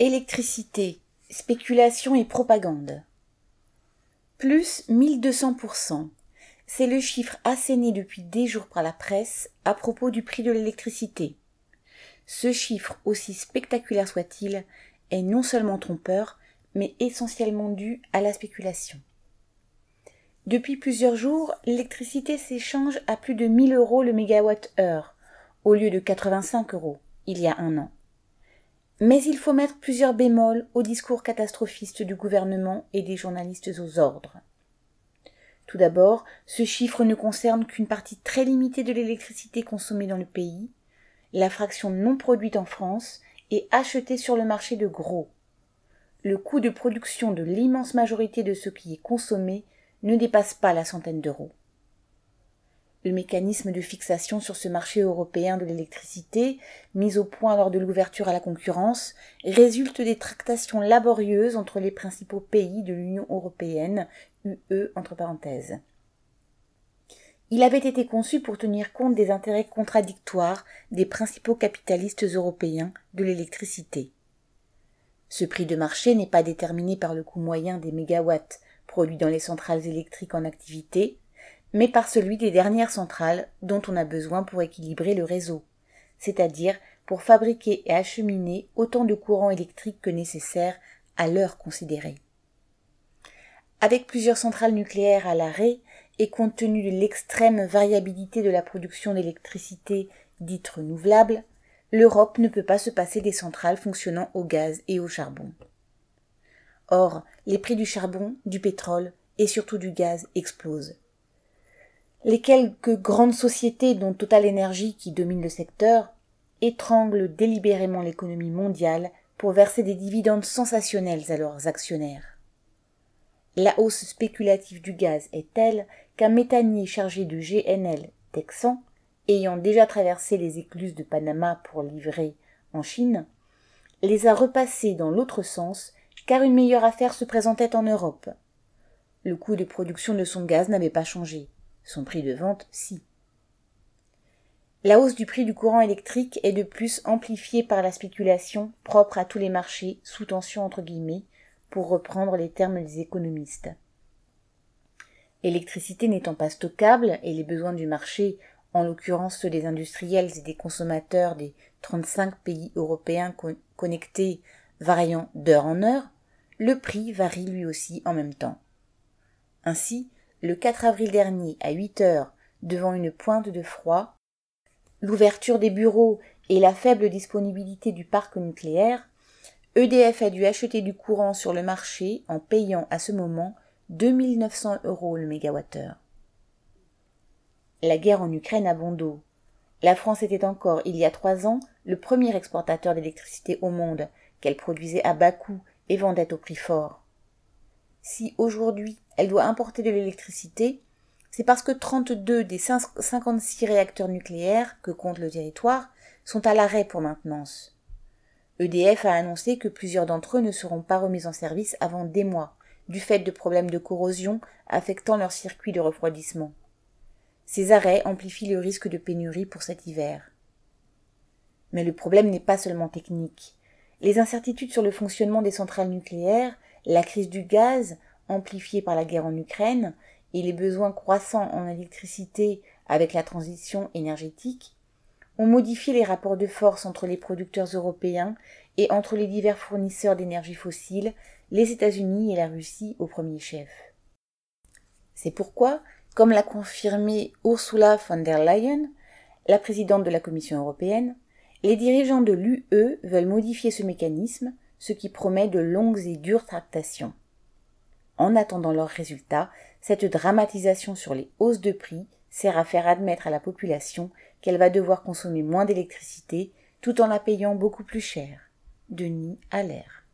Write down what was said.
Électricité, spéculation et propagande. Plus 1200%. C'est le chiffre asséné depuis des jours par la presse à propos du prix de l'électricité. Ce chiffre, aussi spectaculaire soit-il, est non seulement trompeur, mais essentiellement dû à la spéculation. Depuis plusieurs jours, l'électricité s'échange à plus de 1000 euros le mégawatt-heure, au lieu de 85 euros il y a un an. Mais il faut mettre plusieurs bémols au discours catastrophiste du gouvernement et des journalistes aux ordres. Tout d'abord, ce chiffre ne concerne qu'une partie très limitée de l'électricité consommée dans le pays, la fraction non produite en France et achetée sur le marché de gros. Le coût de production de l'immense majorité de ce qui est consommé ne dépasse pas la centaine d'euros. Le mécanisme de fixation sur ce marché européen de l'électricité, mis au point lors de l'ouverture à la concurrence, résulte des tractations laborieuses entre les principaux pays de l'Union européenne, UE. Il avait été conçu pour tenir compte des intérêts contradictoires des principaux capitalistes européens de l'électricité. Ce prix de marché n'est pas déterminé par le coût moyen des mégawatts produits dans les centrales électriques en activité, mais par celui des dernières centrales dont on a besoin pour équilibrer le réseau, c'est-à-dire pour fabriquer et acheminer autant de courant électrique que nécessaire à l'heure considérée. Avec plusieurs centrales nucléaires à l'arrêt et compte tenu de l'extrême variabilité de la production d'électricité dite renouvelable, l'Europe ne peut pas se passer des centrales fonctionnant au gaz et au charbon. Or, les prix du charbon, du pétrole et surtout du gaz explosent. Les quelques grandes sociétés dont Total Energy qui dominent le secteur étranglent délibérément l'économie mondiale pour verser des dividendes sensationnels à leurs actionnaires. La hausse spéculative du gaz est telle qu'un méthanier chargé de GNL texan, ayant déjà traversé les écluses de Panama pour livrer en Chine, les a repassés dans l'autre sens car une meilleure affaire se présentait en Europe. Le coût de production de son gaz n'avait pas changé son prix de vente si. La hausse du prix du courant électrique est de plus amplifiée par la spéculation propre à tous les marchés sous tension entre guillemets, pour reprendre les termes des économistes. L'électricité n'étant pas stockable et les besoins du marché, en l'occurrence ceux des industriels et des consommateurs des 35 pays européens connectés variant d'heure en heure, le prix varie lui aussi en même temps. Ainsi, le 4 avril dernier à 8 heures devant une pointe de froid, l'ouverture des bureaux et la faible disponibilité du parc nucléaire, EDF a dû acheter du courant sur le marché en payant à ce moment 2900 euros le mégawattheure. La guerre en Ukraine a bon dos. La France était encore, il y a trois ans, le premier exportateur d'électricité au monde, qu'elle produisait à bas coût et vendait au prix fort. Si aujourd'hui elle doit importer de l'électricité, c'est parce que 32 des 56 réacteurs nucléaires que compte le territoire sont à l'arrêt pour maintenance. EDF a annoncé que plusieurs d'entre eux ne seront pas remis en service avant des mois, du fait de problèmes de corrosion affectant leur circuit de refroidissement. Ces arrêts amplifient le risque de pénurie pour cet hiver. Mais le problème n'est pas seulement technique. Les incertitudes sur le fonctionnement des centrales nucléaires, la crise du gaz, amplifiée par la guerre en Ukraine, et les besoins croissants en électricité avec la transition énergétique, ont modifié les rapports de force entre les producteurs européens et entre les divers fournisseurs d'énergie fossile, les États-Unis et la Russie au premier chef. C'est pourquoi, comme l'a confirmé Ursula von der Leyen, la présidente de la Commission européenne, les dirigeants de l'UE veulent modifier ce mécanisme, ce qui promet de longues et dures tractations. En attendant leurs résultats, cette dramatisation sur les hausses de prix sert à faire admettre à la population qu'elle va devoir consommer moins d'électricité tout en la payant beaucoup plus cher. Denis l'air.